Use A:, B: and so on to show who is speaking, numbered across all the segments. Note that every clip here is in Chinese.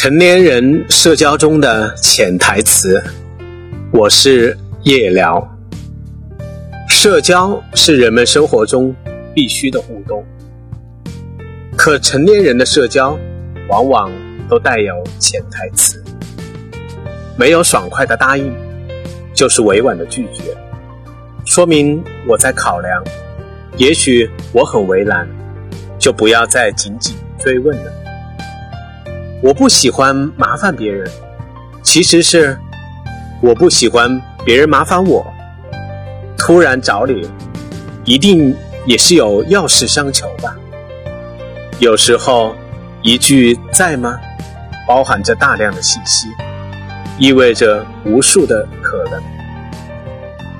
A: 成年人社交中的潜台词，我是夜聊。社交是人们生活中必须的互动，可成年人的社交往往都带有潜台词，没有爽快的答应，就是委婉的拒绝，说明我在考量。也许我很为难，就不要再紧紧追问了。我不喜欢麻烦别人，其实是我不喜欢别人麻烦我。突然找你，一定也是有要事相求吧？有时候一句“在吗”，包含着大量的信息，意味着无数的可能。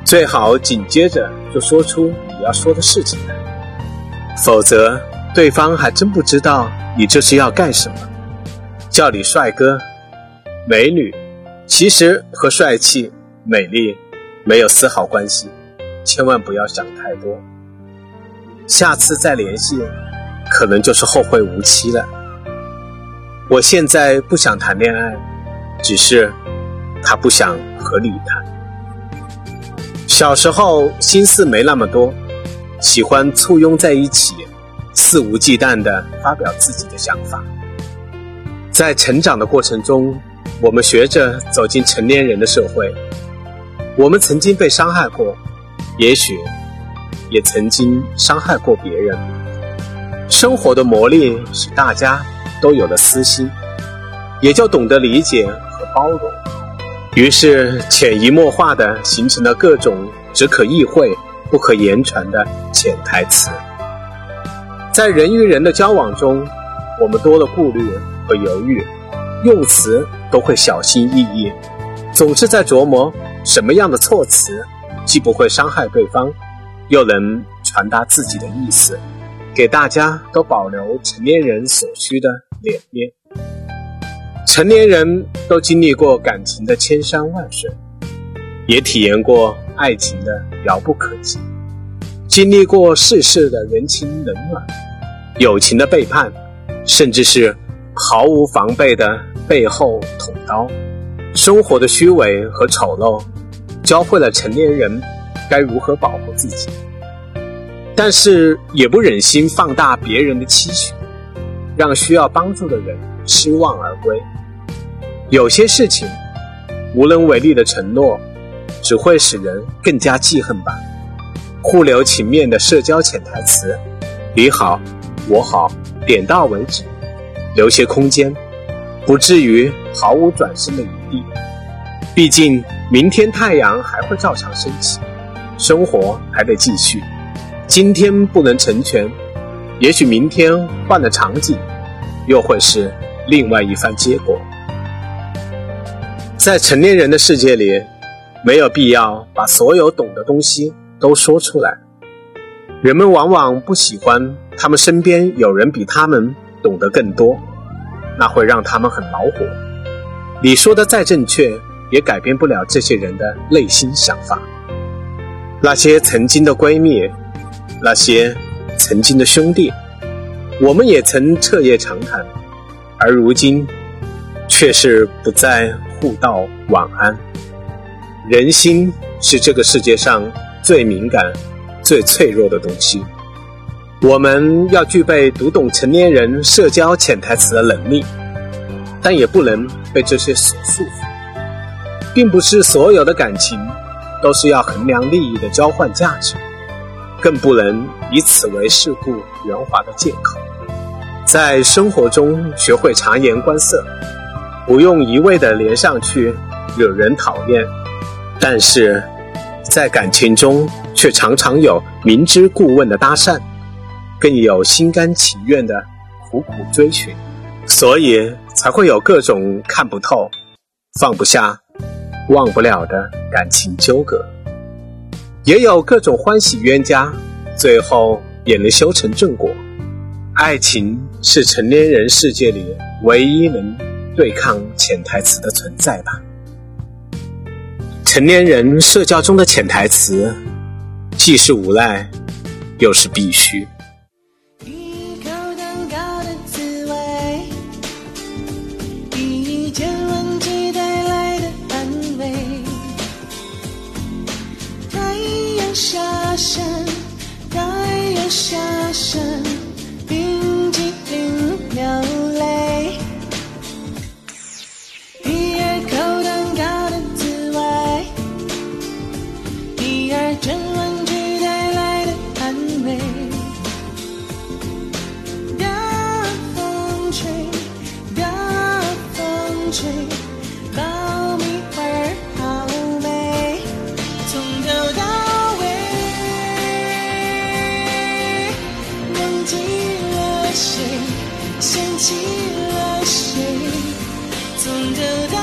A: 最好紧接着就说出你要说的事情来，否则对方还真不知道你这是要干什么。叫你帅哥、美女，其实和帅气、美丽没有丝毫关系，千万不要想太多。下次再联系，可能就是后会无期了。我现在不想谈恋爱，只是他不想和你谈。小时候心思没那么多，喜欢簇拥在一起，肆无忌惮地发表自己的想法。在成长的过程中，我们学着走进成年人的社会。我们曾经被伤害过，也许也曾经伤害过别人。生活的磨砺使大家都有了私心，也就懂得理解和包容。于是潜移默化地形成了各种只可意会不可言传的潜台词。在人与人的交往中，我们多了顾虑。和犹豫，用词都会小心翼翼，总是在琢磨什么样的措辞既不会伤害对方，又能传达自己的意思，给大家都保留成年人所需的脸面。成年人都经历过感情的千山万水，也体验过爱情的遥不可及，经历过世事的人情冷暖，友情的背叛，甚至是。毫无防备的背后捅刀，生活的虚伪和丑陋，教会了成年人该如何保护自己。但是也不忍心放大别人的期许，让需要帮助的人失望而归。有些事情无能为力的承诺，只会使人更加记恨吧。互留情面的社交潜台词：你好，我好，点到为止。留些空间，不至于毫无转身的余地。毕竟明天太阳还会照常升起，生活还得继续。今天不能成全，也许明天换了场景，又会是另外一番结果。在成年人的世界里，没有必要把所有懂的东西都说出来。人们往往不喜欢他们身边有人比他们。懂得更多，那会让他们很恼火。你说的再正确，也改变不了这些人的内心想法。那些曾经的闺蜜，那些曾经的兄弟，我们也曾彻夜长谈，而如今却是不再互道晚安。人心是这个世界上最敏感、最脆弱的东西。我们要具备读懂成年人社交潜台词的能力，但也不能被这些所束缚。并不是所有的感情都是要衡量利益的交换价值，更不能以此为世故圆滑的借口。在生活中学会察言观色，不用一味的连上去惹人讨厌，但是在感情中却常常有明知故问的搭讪。更有心甘情愿的苦苦追寻，所以才会有各种看不透、放不下、忘不了的感情纠葛，也有各种欢喜冤家，最后也能修成正果。爱情是成年人世界里唯一能对抗潜台词的存在吧？成年人社交中的潜台词，既是无奈，又是必须。
B: 吹，爆米花好美，从头到尾，忘记了谁，想起了谁，从头到。